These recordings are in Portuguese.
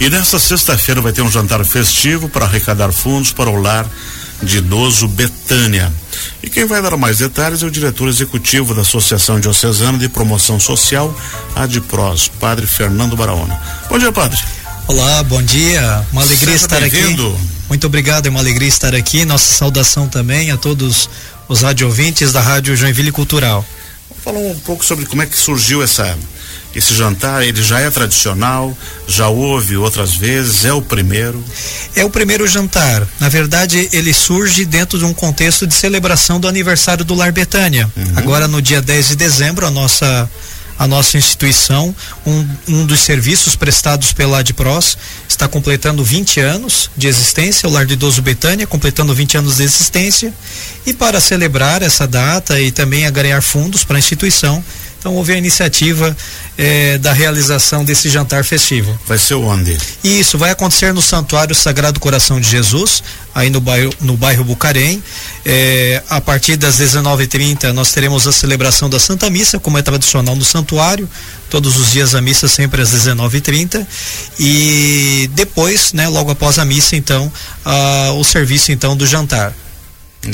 E nesta sexta-feira vai ter um jantar festivo para arrecadar fundos para o lar de idoso Betânia. E quem vai dar mais detalhes é o diretor executivo da Associação Diocesana de Promoção Social, ADPROS, Padre Fernando Baraona. Bom dia, Padre. Olá, bom dia. Uma alegria Seja estar aqui. Muito obrigado, é uma alegria estar aqui. Nossa saudação também a todos os rádio ouvintes da Rádio Joinville Cultural. Vamos falar um pouco sobre como é que surgiu essa esse jantar, ele já é tradicional, já houve outras vezes, é o primeiro? É o primeiro jantar. Na verdade, ele surge dentro de um contexto de celebração do aniversário do Lar Betânia. Uhum. Agora, no dia 10 de dezembro, a nossa a nossa instituição, um, um dos serviços prestados pela ADPROS, está completando 20 anos de existência, o Lar do Idoso Betânia, completando 20 anos de existência. E para celebrar essa data e também agregar fundos para a instituição, então houve a iniciativa eh, da realização desse jantar festivo. Vai ser onde? Isso, vai acontecer no Santuário Sagrado Coração de Jesus, aí no bairro, no bairro Bucarém. Eh, a partir das 19h30 nós teremos a celebração da Santa Missa, como é tradicional no santuário. Todos os dias a missa sempre às 19h30. E depois, né, logo após a missa, então, ah, o serviço então do jantar.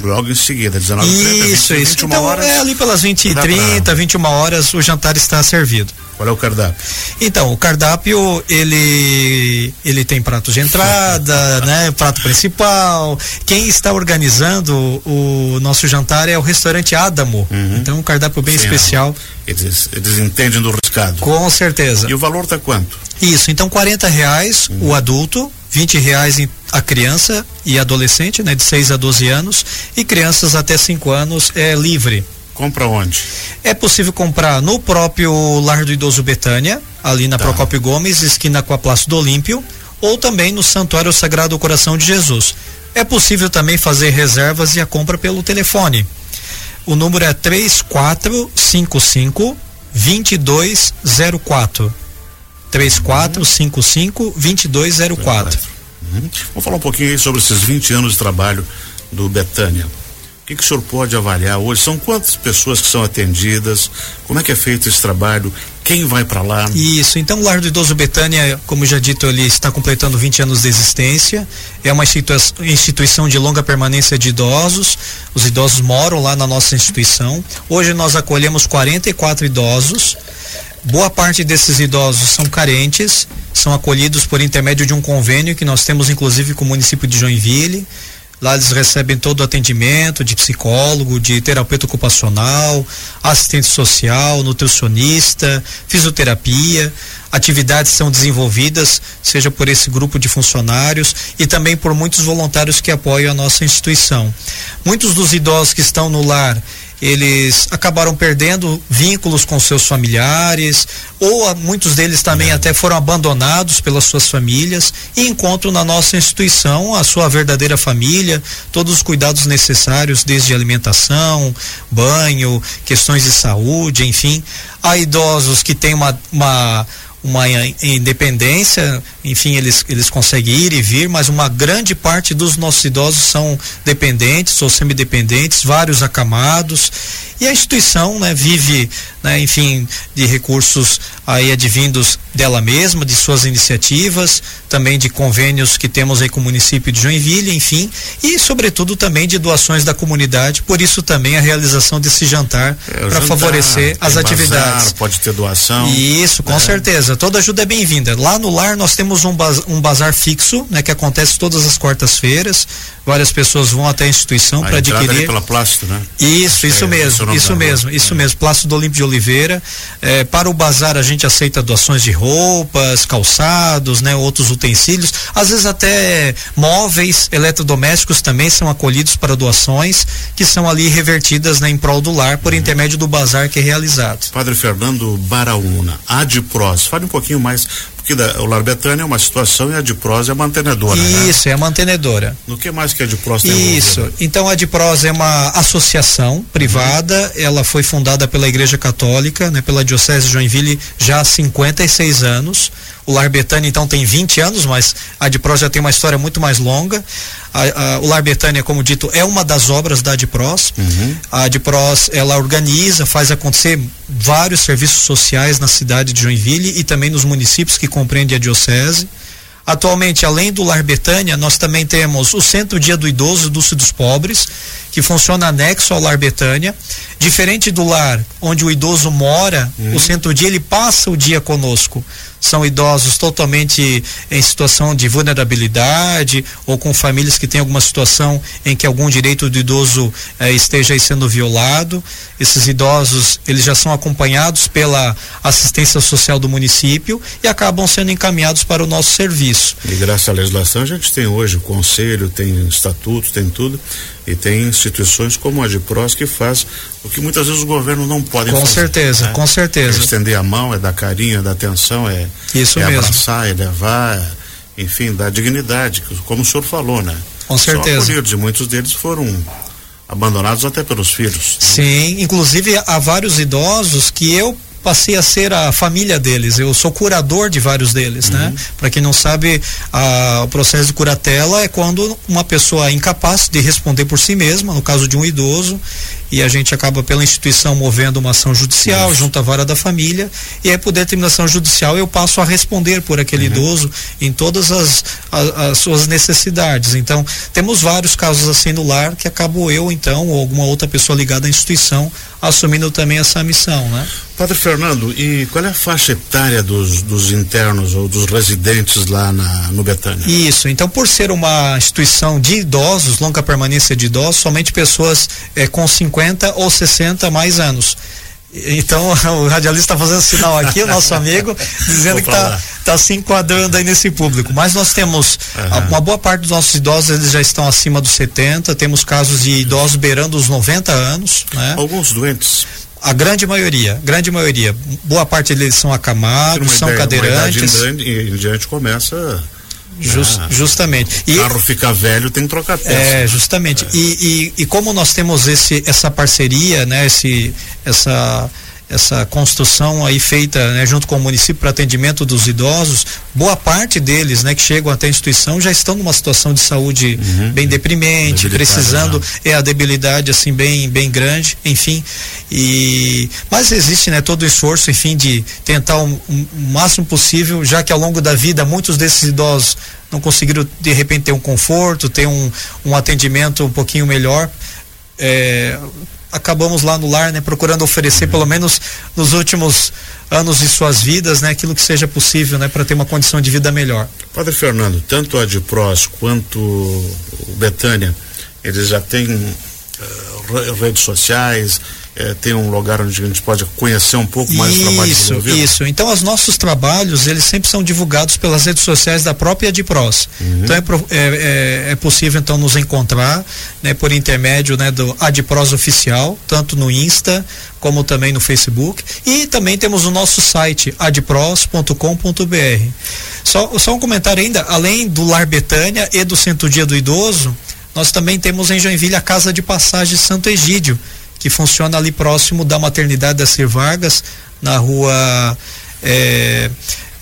Logo em seguida, 19 Isso, 20, isso. então, horas, é ali pelas 20 e 30, pra... 21 horas, o jantar está servido. Qual é o cardápio? Então, o cardápio, ele ele tem prato de entrada, né, prato principal. Quem está organizando o nosso jantar é o restaurante Adamo. Uhum. Então, um cardápio bem Sim, especial. Eles, eles entendem do riscado. Com certeza. E o valor está quanto? Isso, então 40 reais uhum. o adulto, 20 reais a criança e adolescente, né, de 6 a 12 anos, e crianças até 5 anos é livre. Compra onde? É possível comprar no próprio Lar do Idoso Betânia, ali na tá. Procópio Gomes, esquina com a Praça do Olímpio, ou também no Santuário Sagrado Coração de Jesus. É possível também fazer reservas e a compra pelo telefone. O número é 3455 2204. 3455 2204. Uhum. Vamos falar um pouquinho aí sobre esses 20 anos de trabalho do Betânia. O que, que o senhor pode avaliar hoje? São quantas pessoas que são atendidas? Como é que é feito esse trabalho? Quem vai para lá? Isso, então o Lar do Idoso Betânia, como já dito, ele está completando 20 anos de existência. É uma instituição de longa permanência de idosos. Os idosos moram lá na nossa instituição. Hoje nós acolhemos 44 idosos. Boa parte desses idosos são carentes, são acolhidos por intermédio de um convênio que nós temos inclusive com o município de Joinville. Lá eles recebem todo o atendimento de psicólogo, de terapeuta ocupacional, assistente social, nutricionista, fisioterapia. Atividades são desenvolvidas, seja por esse grupo de funcionários e também por muitos voluntários que apoiam a nossa instituição. Muitos dos idosos que estão no lar, eles acabaram perdendo vínculos com seus familiares, ou muitos deles também até foram abandonados pelas suas famílias e encontram na nossa instituição a sua verdadeira família, todos os cuidados necessários, desde alimentação, banho, questões de saúde, enfim. Há idosos que têm uma, uma uma independência, enfim, eles, eles conseguem ir e vir, mas uma grande parte dos nossos idosos são dependentes ou semidependentes, vários acamados, e a instituição, né, vive, né, enfim, de recursos aí advindos dela mesma, de suas iniciativas, também de convênios que temos aí com o município de Joinville, enfim, e sobretudo também de doações da comunidade, por isso também a realização desse jantar é, para favorecer as atividades. Bazar, pode ter doação. Isso, com é. certeza. Toda ajuda é bem-vinda. Lá no lar nós temos um, baz, um bazar fixo, né, que acontece todas as quartas-feiras. Várias pessoas vão até a instituição para adquirir. pela plástico, né? Isso, isso é, mesmo, isso mesmo, isso é. mesmo. Plástico do Olímpio de Oliveira. É, para o bazar a gente aceita doações de roupas, calçados, né, outros utensílios, às vezes até móveis, eletrodomésticos também são acolhidos para doações que são ali revertidas né, em prol do lar por uhum. intermédio do bazar que é realizado. Padre Fernando Baraúna, Adpros, fale um pouquinho mais porque da, o Lar Betânia é uma situação e a Adpros é mantenedora. Né? Isso, né? é a mantenedora. No que mais que a Adpros tem Isso. Então a Adpros é uma associação privada, uhum. ela foi fundada pela Igreja Católica, né, pela Diocese de Joinville já há 56 anos. O Lar Betânia então tem 20 anos, mas a Adpros já tem uma história muito mais longa. A, a, o Lar Betânia, como dito, é uma das obras da Adpros. Uhum. A Adpros, ela organiza, faz acontecer vários serviços sociais na cidade de Joinville e também nos municípios que compreendem a diocese. Atualmente, além do Lar Betânia, nós também temos o Centro Dia do Idoso do dos Pobres, que funciona anexo ao Lar Betânia. Diferente do lar onde o idoso mora, uhum. o Centro Dia ele passa o dia conosco são idosos totalmente em situação de vulnerabilidade ou com famílias que têm alguma situação em que algum direito do idoso eh, esteja sendo violado. Esses idosos, eles já são acompanhados pela assistência social do município e acabam sendo encaminhados para o nosso serviço. E graças à legislação a gente tem hoje o conselho, tem estatuto, tem tudo e tem instituições como a de Pros que faz o que muitas vezes o governo não pode com fazer. Certeza, né? Com certeza, É estender a mão, é dar carinho, é dar atenção, é, Isso é mesmo. abraçar, é levar, é, enfim, dar dignidade, como o senhor falou, né? Com certeza. Acolhidos, e muitos deles foram abandonados até pelos filhos. Sim, inclusive há vários idosos que eu passei a ser a família deles. Eu sou curador de vários deles, né? uhum. né? Para quem não sabe, a, o processo de curatela é quando uma pessoa é incapaz de responder por si mesma, no caso de um idoso, e a gente acaba pela instituição movendo uma ação judicial Isso. junto à vara da família e aí por determinação judicial eu passo a responder por aquele uhum. idoso em todas as, as, as, suas necessidades então temos vários casos assim no lar que acabo eu então ou alguma outra pessoa ligada à instituição assumindo também essa missão né Padre Fernando, e qual é a faixa etária dos, dos internos ou dos residentes lá na, no Betânia? Isso, então por ser uma instituição de idosos, longa permanência de idosos, somente pessoas é, com 50 ou 60 mais anos. Então o radialista está fazendo sinal aqui, o nosso amigo, dizendo que está tá se enquadrando aí nesse público. Mas nós temos uhum. uma boa parte dos nossos idosos, eles já estão acima dos 70, temos casos de idosos beirando os 90 anos. Né? Alguns doentes a grande maioria, grande maioria, boa parte deles são acamados, são ideia, cadeirantes. e em diante começa Just, ah, justamente. O carro fica velho, tem que trocar peça. É, justamente. É. E, e, e, como nós temos esse, essa parceria, né, esse, essa essa construção aí feita né, junto com o município para atendimento dos idosos, boa parte deles, né, que chegam até a instituição já estão numa situação de saúde uhum. bem deprimente, precisando é a debilidade assim bem bem grande, enfim. E mas existe, né, todo o esforço, enfim, de tentar o, um, máximo possível, já que ao longo da vida muitos desses idosos não conseguiram de repente ter um conforto, ter um, um atendimento um pouquinho melhor. É, acabamos lá no lar, né, procurando oferecer pelo menos nos últimos anos de suas vidas, né, aquilo que seja possível, né, para ter uma condição de vida melhor. Padre Fernando, tanto a Pros quanto o Betânia, eles já têm uh, redes sociais, é, tem um lugar onde a gente pode conhecer um pouco mais isso, o trabalho desenvolvido? Isso, então os nossos trabalhos, eles sempre são divulgados pelas redes sociais da própria Adpros. Uhum. Então é, é, é, possível então nos encontrar, né, por intermédio, né, do Adpros oficial, tanto no Insta como também no Facebook e também temos o nosso site adpros.com.br. Só, só um comentário ainda, além do Lar Betânia e do Centro Dia do Idoso, nós também temos em Joinville a Casa de Passagem Santo Egídio, que funciona ali próximo da maternidade da Sir Vargas, na rua é,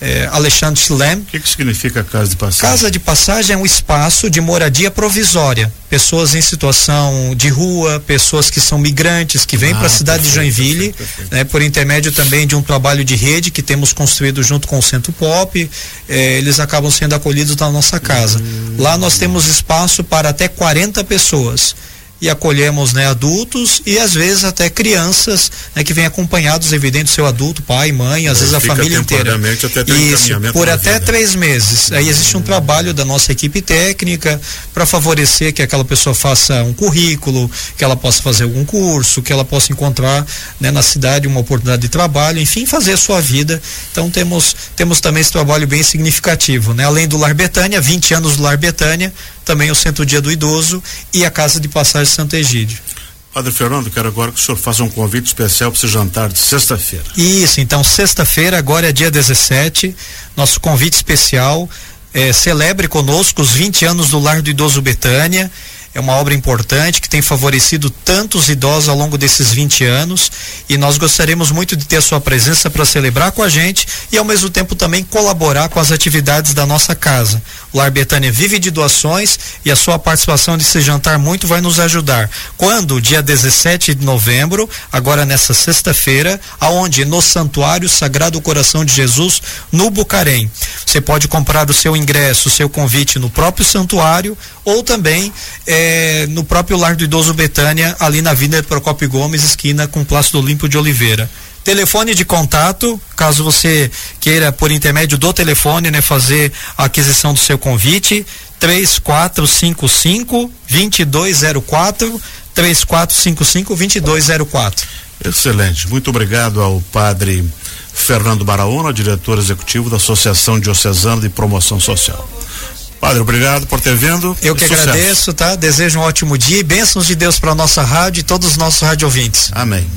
é, Alexandre Schlemm. O que, que significa casa de passagem? Casa de passagem é um espaço de moradia provisória. Pessoas em situação de rua, pessoas que são migrantes, que vêm ah, para a cidade perfeito, de Joinville, perfeito, perfeito. Né, por intermédio também de um trabalho de rede que temos construído junto com o Centro Pop, eh, eles acabam sendo acolhidos na nossa casa. Hum, Lá nós temos espaço para até 40 pessoas e acolhemos né, adultos e às vezes até crianças né, que vêm acompanhados, evidente, seu adulto, pai, mãe, às vezes a família inteira. Até Isso, por até vida. três meses. Aí existe um trabalho da nossa equipe técnica para favorecer que aquela pessoa faça um currículo, que ela possa fazer algum curso, que ela possa encontrar né, na cidade uma oportunidade de trabalho, enfim, fazer a sua vida. Então temos, temos também esse trabalho bem significativo. Né? Além do Lar Betânia, 20 anos do Lar Betânia, também o Centro Dia do Idoso e a Casa de Passagem Santo Egídio. Padre Fernando, quero agora que o senhor faça um convite especial para esse jantar de sexta-feira. Isso, então sexta-feira, agora é dia 17, nosso convite especial, é, celebre conosco os 20 anos do Lar do Idoso Betânia. É uma obra importante que tem favorecido tantos idosos ao longo desses 20 anos e nós gostaríamos muito de ter a sua presença para celebrar com a gente e ao mesmo tempo também colaborar com as atividades da nossa casa. O Lar Betânia vive de doações e a sua participação nesse jantar muito vai nos ajudar. Quando? Dia 17 de novembro, agora nessa sexta-feira, aonde? No Santuário Sagrado Coração de Jesus, no Bucarém. Você pode comprar o seu ingresso, o seu convite no próprio santuário ou também eh, no próprio Lar do Idoso Betânia, ali na Avenida Procopio Gomes, esquina com Plácido Olimpo de Oliveira. Telefone de contato, caso você queira, por intermédio do telefone, né, fazer a aquisição do seu convite, 3455 2204 3455 2204. Excelente. Muito obrigado ao padre Fernando Baraúna, diretor executivo da Associação Diocesana de Promoção Social. Padre, obrigado por ter vindo. Eu que sucesso. agradeço, tá? Desejo um ótimo dia e bênçãos de Deus para nossa rádio e todos os nossos rádio ouvintes. Amém.